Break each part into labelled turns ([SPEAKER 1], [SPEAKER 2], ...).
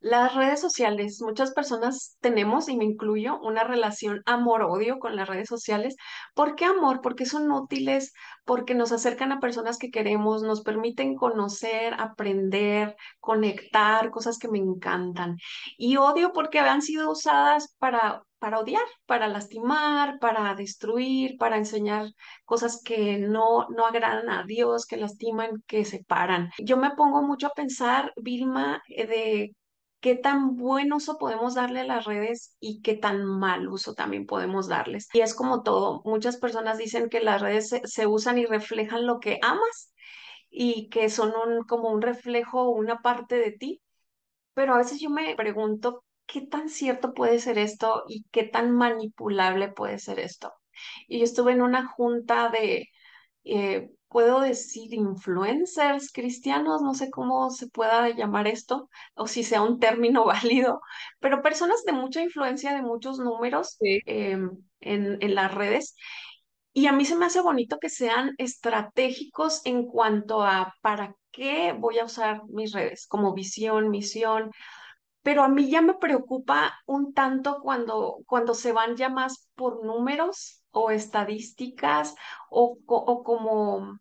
[SPEAKER 1] Las redes sociales, muchas personas tenemos, y me incluyo, una relación amor-odio con las redes sociales. ¿Por qué amor? Porque son útiles, porque nos acercan a personas que queremos, nos permiten conocer, aprender, conectar, cosas que me encantan. Y odio porque han sido usadas para, para odiar, para lastimar, para destruir, para enseñar cosas que no, no agradan a Dios, que lastiman, que separan. Yo me pongo mucho a pensar, Vilma, eh, de qué tan buen uso podemos darle a las redes y qué tan mal uso también podemos darles. Y es como todo, muchas personas dicen que las redes se, usan y reflejan lo que amas y que son como un reflejo, una parte de ti, pero a veces yo me pregunto qué tan cierto puede ser esto y qué tan manipulable puede ser esto. Y yo estuve en una junta de eh, puedo decir influencers cristianos, no sé cómo se pueda llamar esto, o si sea un término válido, pero personas de mucha influencia, de muchos números
[SPEAKER 2] Sí.
[SPEAKER 1] em, en, en las redes. Y a mí se me hace bonito que sean estratégicos en cuanto a para qué voy a usar mis redes, como visión, misión, pero a mí ya me preocupa un tanto cuando, cuando se van ya más por números o estadísticas o, o como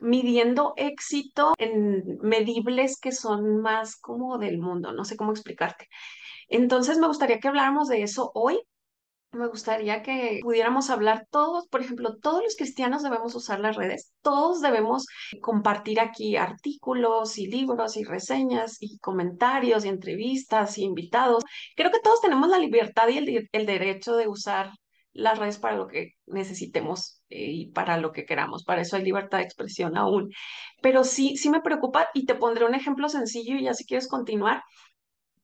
[SPEAKER 1] midiendo éxito en medibles que son más como del mundo, no sé cómo explicarte. Entonces me gustaría que habláramos de eso hoy me gustaría que pudiéramos hablar todos, por ejemplo, todos los cristianos debemos usar las redes, todos debemos compartir aquí artículos y libros y reseñas y comentarios y entrevistas y invitados. Creo que todos tenemos la libertad y el, el derecho de usar las redes para lo que necesitemos eh, y para lo que queramos. Para eso hay libertad de expresión aún. Pero sí, sí me preocupa y te pondré un ejemplo sencillo y ya si quieres continuar.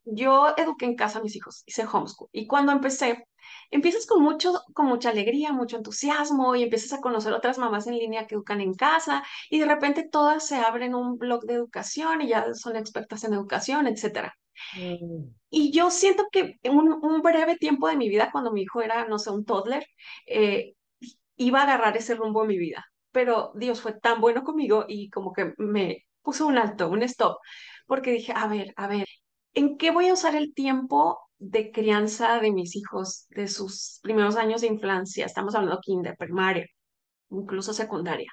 [SPEAKER 1] Yo eduqué en casa a mis hijos, hice homeschool. Y cuando empecé, empiezas con mucho, con mucha alegría, mucho entusiasmo y empiezas a conocer otras mamás en línea que educan en casa y de repente todas se abren un blog de educación y ya son expertas en educación, etcétera.
[SPEAKER 2] Mm,
[SPEAKER 1] Y yo siento que en un, un breve tiempo de mi vida, cuando mi hijo era, no sé, un toddler, eh, iba a agarrar ese rumbo en mi vida. Pero Dios fue tan bueno conmigo y como que me puso un alto, un stop, porque dije, a ver, a ver. ¿En qué voy a usar el tiempo de crianza de mis hijos, de sus primeros años de infancia? Estamos hablando kinder, primaria, incluso secundaria.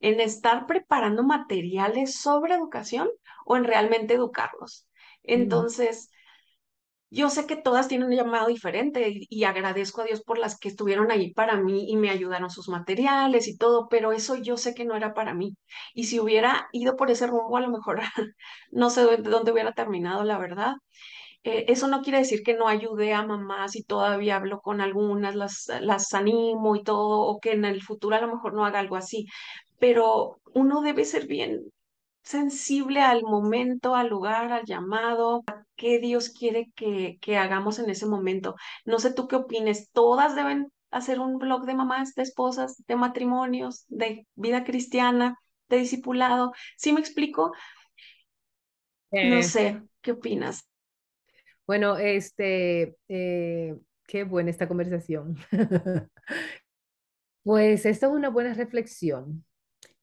[SPEAKER 1] ¿En estar preparando materiales sobre educación o en realmente educarlos?
[SPEAKER 2] mm.
[SPEAKER 1] Entonces, yo sé que todas tienen un llamado diferente y, y agradezco a Dios por las que estuvieron ahí para mí y me ayudaron sus materiales y todo, pero eso yo sé que no era para mí. Y si hubiera ido por ese rumbo, a lo mejor no sé dónde hubiera terminado, la verdad eh, eso no quiere decir que no ayude a mamás y todavía hablo con algunas, las, las animo y todo, o que en el futuro a lo mejor no haga algo así, pero uno debe ser bien sensible al momento, al lugar, al llamado, a qué Dios quiere que, que hagamos en ese momento. No sé tú qué opines, todas deben hacer un blog de mamás, de esposas, de matrimonios, de vida cristiana, de discipulado. ¿Sí me explico? No
[SPEAKER 2] Eh,
[SPEAKER 1] sé, ¿qué opinas?
[SPEAKER 2] Bueno, este, eh, qué buena esta conversación. Pues esto es una buena reflexión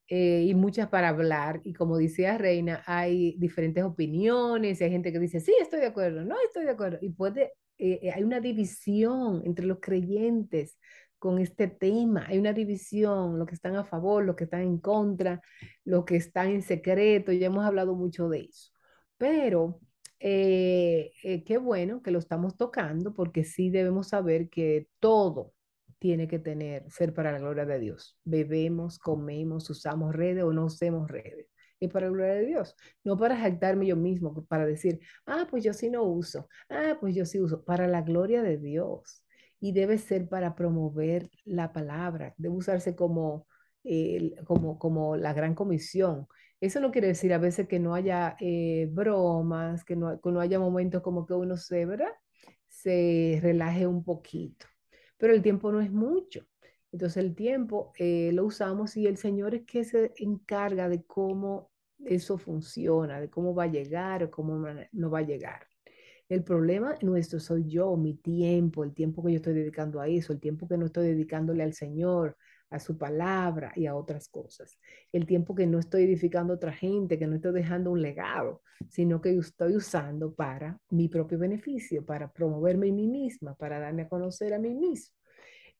[SPEAKER 2] eh, y muchas para hablar. Y como decía Reina, hay diferentes opiniones y hay gente que dice, sí, estoy de acuerdo, no estoy de acuerdo. Y puede, eh, eh, hay una división entre los creyentes con este tema. Hay una división, los que están a favor, los que están en contra, los que están en secreto. Ya hemos hablado mucho de eso. Pero eh, eh, qué bueno que lo estamos tocando porque sí debemos saber que todo tiene que tener, ser para la gloria de Dios. Bebemos, comemos, usamos redes o no usemos redes. Y para la gloria de Dios, no para jactarme yo mismo, para decir, ah, pues yo sí no uso, ah, pues yo sí uso, para la gloria de Dios. Y debe ser para promover la palabra, debe usarse como, eh, como, como la gran comisión. Eso no quiere decir a veces que no haya eh, bromas, que no, haya momentos como que uno se, ¿verdad? Se relaje un poquito pero el tiempo no es mucho. Entonces el tiempo eh, lo usamos y el Señor es que se encarga de cómo eso funciona, de cómo va a llegar o cómo no va a llegar. El problema nuestro soy yo, mi tiempo, el tiempo que yo estoy dedicando a eso, el tiempo que no estoy dedicándole al Señor, a su palabra y a otras cosas. El tiempo que no estoy edificando a otra gente, que no estoy dejando un legado, sino que estoy usando para mi propio beneficio, para promoverme a mí misma, para darme a conocer a mí misma.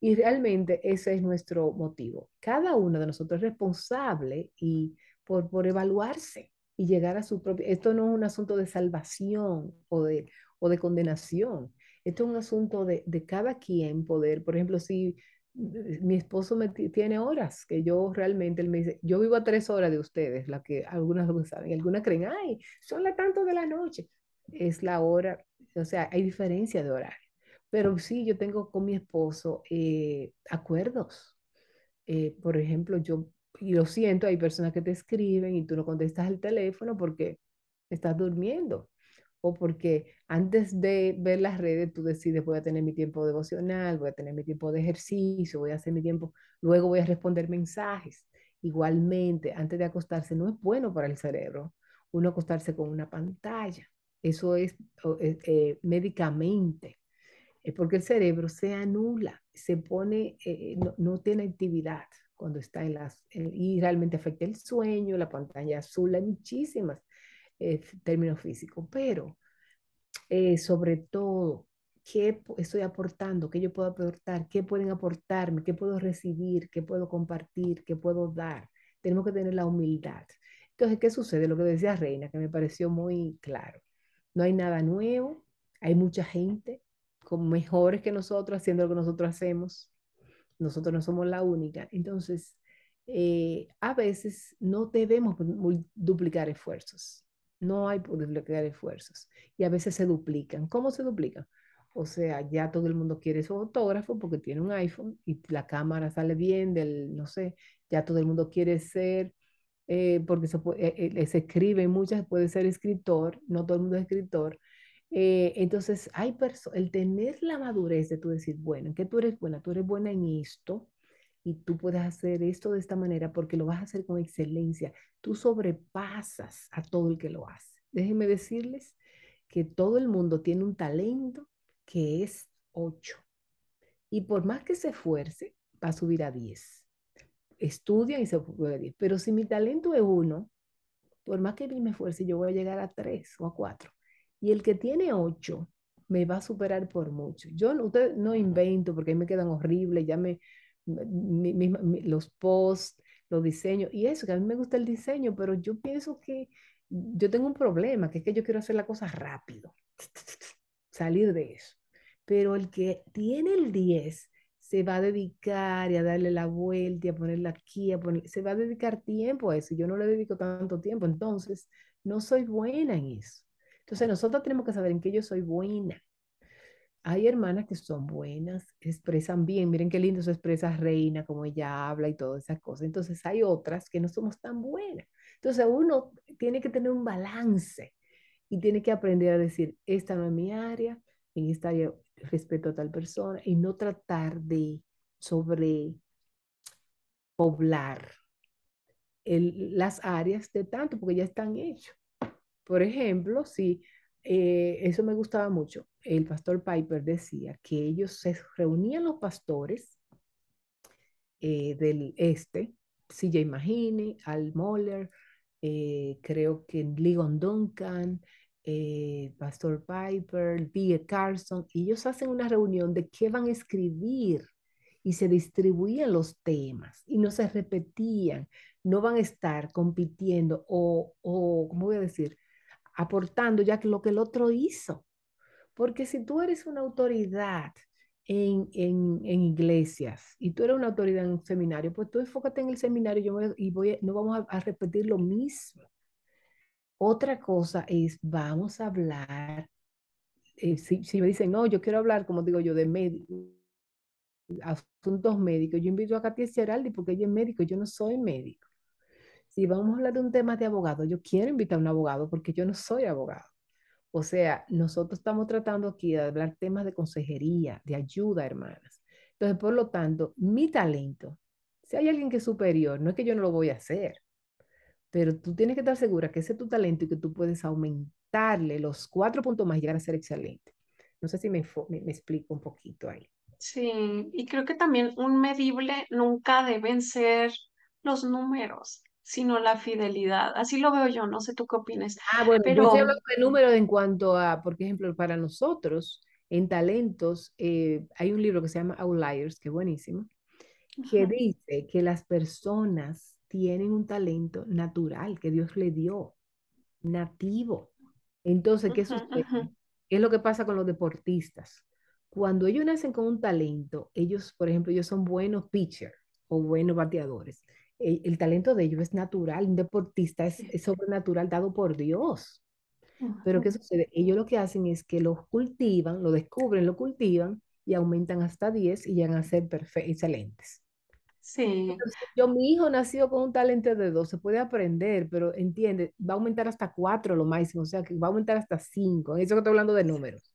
[SPEAKER 2] Y realmente ese es nuestro motivo. Cada uno de nosotros es responsable y por, por evaluarse y llegar a su propio... Esto no es un asunto de salvación o de, o de condenación. Esto es un asunto de, de cada quien poder, por ejemplo, si mi esposo me tiene horas que yo realmente, él me dice, yo vivo a tres horas de ustedes, la que algunas lo saben, algunas creen, ay, son las tanto de la noche. Es la hora, o sea, hay diferencia de horario. Pero sí, yo tengo con mi esposo eh, acuerdos. Eh, por ejemplo, yo, y lo siento, hay personas que te escriben y tú no contestas el teléfono porque estás durmiendo o porque antes de ver las redes tú decides voy a tener mi tiempo devocional, voy a tener mi tiempo de ejercicio, voy a hacer mi tiempo, luego voy a responder mensajes. Igualmente, antes de acostarse, no es bueno para el cerebro uno acostarse con una pantalla. Eso es eh, eh, médicamente. Es porque el cerebro se anula, se pone, eh, no, no, tiene actividad cuando está en las, y realmente afecta el sueño, la pantalla azul, hay muchísimas eh, término físico, pero eh, sobre todo, ¿qué estoy aportando? ¿Qué yo puedo aportar? ¿Qué pueden aportarme? ¿Qué puedo recibir? ¿Qué puedo compartir? ¿Qué puedo dar? Tenemos que tener la humildad. Entonces, ¿qué sucede? Lo que decía Reina, que me pareció muy claro. No hay nada nuevo, hay mucha gente con mejores que nosotros haciendo lo que nosotros hacemos. Nosotros no somos la única. Entonces, eh, a veces no debemos duplicar esfuerzos. No hay por duplicar esfuerzos. Y a veces se duplican. ¿Cómo se duplican? O sea, ya todo el mundo quiere su autógrafo porque tiene un iPhone y la cámara sale bien del, no sé, ya todo el mundo quiere ser, eh, porque se, eh, eh, se, escribe muchas, puede ser escritor, no todo el mundo es escritor. entonces, hay el tener la madurez de tú decir, bueno, que tú eres buena, tú eres buena en esto, y tú puedes hacer esto de esta manera porque lo vas a hacer con excelencia. Tú sobrepasas a todo el que lo hace. Déjenme decirles que todo el mundo tiene un talento que es 8. Y por más que se esfuerce, va a subir a 10. Estudia y se sube a 10. Pero si mi talento es 1, por más que me esfuerce, yo voy a llegar a 3 o a 4. Y el que tiene 8 me va a superar por mucho. Yo usted, no invento porque ahí me quedan horribles, ya me, los posts, los diseños, y eso, que a mí me gusta el diseño, pero yo pienso que yo tengo un problema, que es que yo quiero hacer la cosa rápido, salir de eso. Pero el que tiene el 10 se va a dedicar y a darle la vuelta a ponerla aquí, a poner, se va a dedicar tiempo a eso. Yo no le dedico tanto tiempo, entonces no soy buena en eso. Entonces nosotros tenemos que saber en qué yo soy buena hay hermanas que son buenas, expresan bien, miren qué lindo se expresa Reina, como ella habla y todas esas cosas. Entonces hay otras que no somos tan buenas. Entonces uno tiene que tener un balance y tiene que aprender a decir, esta no es mi área, en esta área respeto a tal persona y no tratar de sobrepoblar las áreas de tanto, porque ya están hechos. Por ejemplo, si eh, eso me gustaba mucho. El pastor Piper decía que ellos se reunían los pastores eh, del este, CJ Mahine, Al Moller, eh, creo que Ligon Duncan, Pastor Piper, B. Carson, y ellos hacen una reunión de qué van a escribir y se distribuían los temas y no se repetían, no van a estar compitiendo o, o ¿cómo voy a decir? Aportando ya que lo que el otro hizo. Porque si tú eres una autoridad en, en, en, iglesias y tú eres una autoridad en seminario, pues tú enfócate en el seminario yo y voy, no vamos a, repetir lo mismo. Otra cosa es, vamos a hablar, eh, si, me dicen, no, yo quiero hablar, como digo yo, de asuntos médicos, yo invito a Katia Geraldi porque ella es médico, yo no soy médico si vamos a hablar de un tema de abogado, yo quiero invitar a un abogado porque yo no soy abogado. O sea, nosotros estamos tratando aquí de hablar temas de consejería, de ayuda, hermanas. Entonces, por lo tanto, mi talento, si hay alguien que es superior, no es que yo no lo voy a hacer, pero tú tienes que estar segura que ese es tu talento y que tú puedes aumentarle los cuatro puntos más y llegar a ser excelente. No sé si me, me, me explico un poquito ahí.
[SPEAKER 1] Sí, y creo que también un medible nunca deben ser los números, sino la fidelidad. Así lo veo yo, no sé tú qué opinas,
[SPEAKER 2] Ah, bueno, yo
[SPEAKER 1] pero
[SPEAKER 2] hablando de en cuanto a, por ejemplo, para nosotros, en talentos, eh, hay un libro que se llama Outliers, que es buenísimo, que dice que las personas tienen un talento natural que Dios le dio, nativo. Entonces, ¿qué sucede? ¿Qué es lo que pasa con los deportistas? Cuando ellos nacen con un talento, ellos, por ejemplo, ellos son buenos pitchers o buenos bateadores. El, el talento de ellos es natural, un deportista es, es sobrenatural dado por Dios. Pero ¿qué sucede? Ellos lo que hacen es que los cultivan, lo descubren, lo cultivan y aumentan hasta 10 y llegan a ser perfe- excelentes.
[SPEAKER 1] Sí.
[SPEAKER 2] Entonces, yo, mi hijo nació con un talento de dos, se puede aprender, pero entiende, va a aumentar hasta cuatro lo máximo, o sea que va a aumentar hasta cinco. Eso que estoy hablando de números.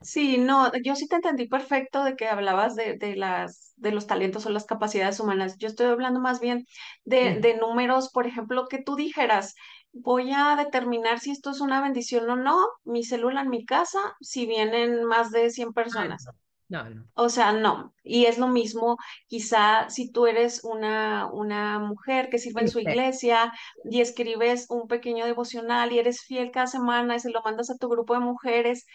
[SPEAKER 1] Sí, no, yo sí te entendí perfecto de que hablabas de, de las, de los talentos o las capacidades humanas. Yo estoy hablando más bien de,
[SPEAKER 2] Ujú.
[SPEAKER 1] de números, por ejemplo, que tú dijeras, voy a determinar si esto es una bendición o no, mi célula en mi casa, si vienen más de 100
[SPEAKER 2] Ah,
[SPEAKER 1] personas.
[SPEAKER 2] no, no.
[SPEAKER 1] O sea, no. Y es lo mismo, quizá si tú eres una, una mujer que sirve en su iglesia y escribes un pequeño devocional y eres fiel cada semana y se lo mandas a tu grupo de mujeres,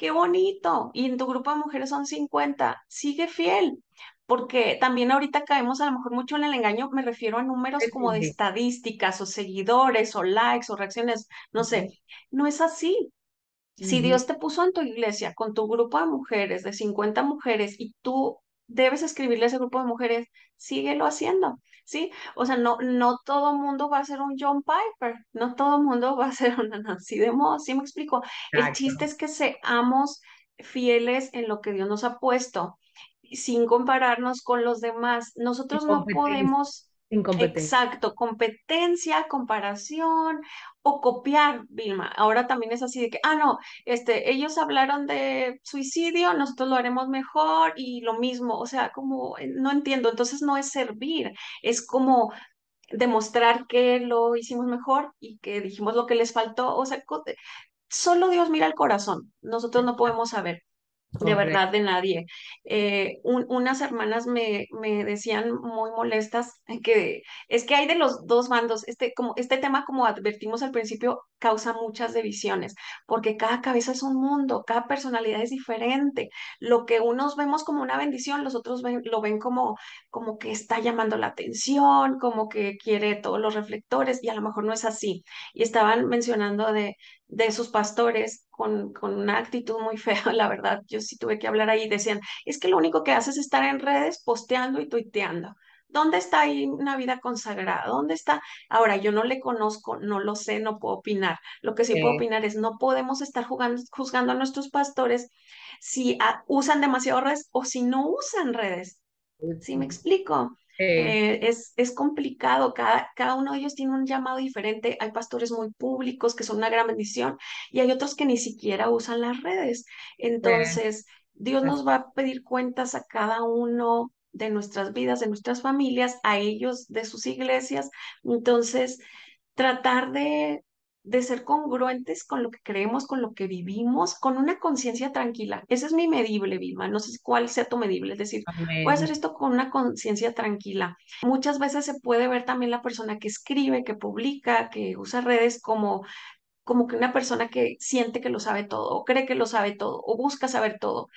[SPEAKER 1] qué bonito. Y en tu grupo de mujeres son 50, sigue fiel. Porque también ahorita caemos a lo mejor mucho en el engaño, me refiero a números como de estadísticas o seguidores o likes o reacciones, no sé. No es así. Si. Dios te puso en tu iglesia con tu grupo de mujeres, de 50 mujeres, y tú debes escribirle a ese grupo de mujeres, síguelo haciendo, ¿sí? O sea, no, no todo mundo va a ser un John Piper, no todo mundo va a ser una Nancy de Moss, ¿sí me explico? El chiste es que seamos fieles en lo que Dios nos ha puesto, sin compararnos con los demás. Nosotros no podemos...
[SPEAKER 2] Incompetencia.
[SPEAKER 1] Exacto, competencia, comparación o copiar, Vilma. Ahora también es así de que, ah, no, este, ellos hablaron de suicidio, nosotros lo haremos mejor y lo mismo, o sea, como eh, no entiendo, entonces no es servir, es como demostrar que lo hicimos mejor y que dijimos lo que les faltó, o sea, co- solo Dios mira el corazón, nosotros no podemos saber de verdad de nadie. Eh, un- unas hermanas me, me decían muy molestas que es que hay de los dos bandos, este, como, este tema, como advertimos al principio, causa muchas divisiones, porque cada cabeza es un mundo, cada personalidad es diferente. Lo que unos vemos como una bendición, los otros ven- lo ven como, como que está llamando la atención, como que quiere todos los reflectores, y a lo mejor no es así. Y estaban mencionando de de sus pastores con, con una actitud muy fea, la verdad. Yo sí tuve que hablar ahí. Decían, es que lo único que haces es estar en redes posteando y tuiteando. ¿Dónde está ahí una vida consagrada? ¿Dónde está? Ahora, yo no le conozco, no lo sé, no puedo opinar. Lo que sí puedo opinar es no podemos estar jugando, juzgando a nuestros pastores si ah, usan demasiado redes o si no usan redes. ¿Sí me explico?
[SPEAKER 2] Eh,
[SPEAKER 1] es, es complicado, cada, cada uno de ellos tiene un llamado diferente. Hay pastores muy públicos que son una gran bendición y hay otros que ni siquiera usan las redes. Entonces, Dios nos va a pedir cuentas a cada uno de nuestras vidas, de nuestras familias, a ellos, de sus iglesias. Entonces, tratar de, de ser congruentes con lo que creemos, con lo que vivimos, con una conciencia tranquila. Ese es mi medible, Vilma. No sé cuál sea tu medible. Es decir, voy a hacer esto con una conciencia tranquila. Muchas veces se puede ver también la persona que escribe, que publica, que usa redes como como que una persona que siente que lo sabe todo, o cree que lo sabe todo, o busca saber todo.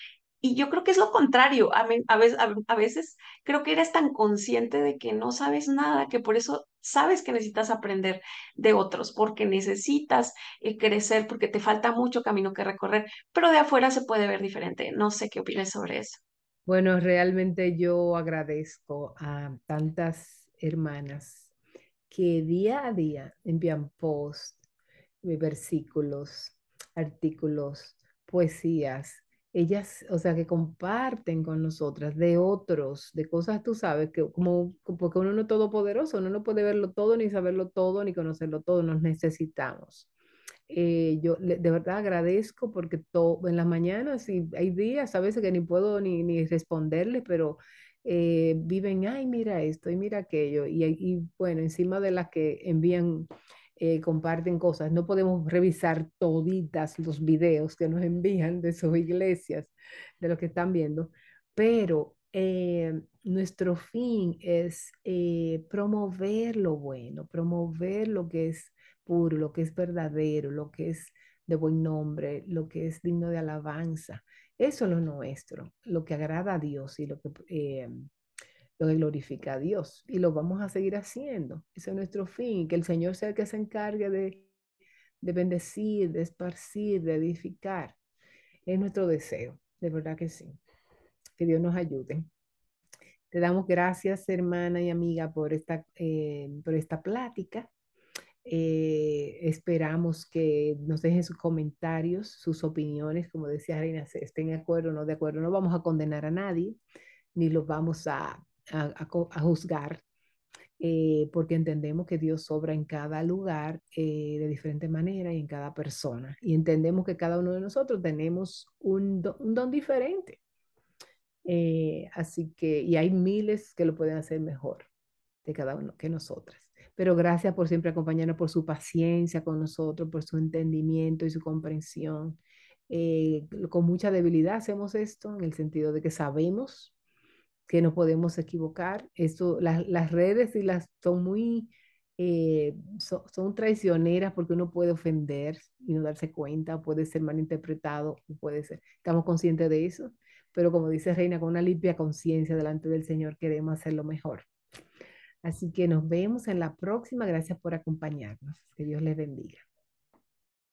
[SPEAKER 1] Y yo creo que es lo contrario. A, a veces creo que eres tan consciente de que no sabes nada, que por eso sabes que necesitas aprender de otros, porque necesitas eh, crecer, porque te falta mucho camino que recorrer, pero de afuera se puede ver diferente. No sé qué opinas sobre eso.
[SPEAKER 2] Bueno, realmente yo agradezco a tantas hermanas que día a día envían posts, eh, versículos, artículos, poesías. Ellas, o sea, que comparten con nosotras de otros, de cosas, tú sabes, que como, porque uno no es todopoderoso, uno no puede verlo todo, ni saberlo todo, ni conocerlo todo, nos necesitamos. Eh, yo de verdad agradezco porque to- en las mañanas y hay días a veces que ni puedo ni, ni responderles, pero eh, viven, ay, mira esto y mira aquello. Y, y bueno, encima de las que envían, eh, comparten cosas, no podemos revisar toditas los videos que nos envían de sus iglesias, de lo que están viendo. pero eh, nuestro fin es eh, promover lo bueno, promover lo que es puro, lo que es verdadero, lo que es de buen nombre, lo que es digno de alabanza. Eso es lo nuestro, lo que agrada a Dios y lo que, lo que glorifica a Dios. Y lo vamos a seguir haciendo. Ese es nuestro fin, que el Señor sea el que se encargue de, de bendecir, de esparcir, de edificar. Es nuestro deseo, de verdad que sí. Que Dios nos ayude. Te damos gracias, hermana y amiga, por esta, eh, por esta plática. Eh, esperamos que nos dejen sus comentarios, sus opiniones, como decía Reina, estén de acuerdo o no de acuerdo. No vamos a condenar a nadie, ni los vamos a, a, juzgar, eh, porque entendemos que Dios obra en cada lugar eh, de diferente manera y en cada persona. Y entendemos que cada uno de nosotros tenemos un don diferente. Eh, así que, y hay miles que lo pueden hacer mejor de cada uno que nosotras. Pero gracias por siempre acompañarnos, por su paciencia con nosotros, por su entendimiento y su comprensión. Eh, con mucha debilidad hacemos esto en el sentido de que sabemos que no podemos equivocar. Esto, las, las redes y las, son muy, eh, so, son traicioneras porque uno puede ofender y no darse cuenta, puede ser malinterpretado, puede ser, estamos conscientes de eso, pero como dice Reina, con una limpia conciencia delante del Señor queremos hacerlo mejor. Así que nos vemos en la próxima. Gracias por acompañarnos. Que Dios les bendiga.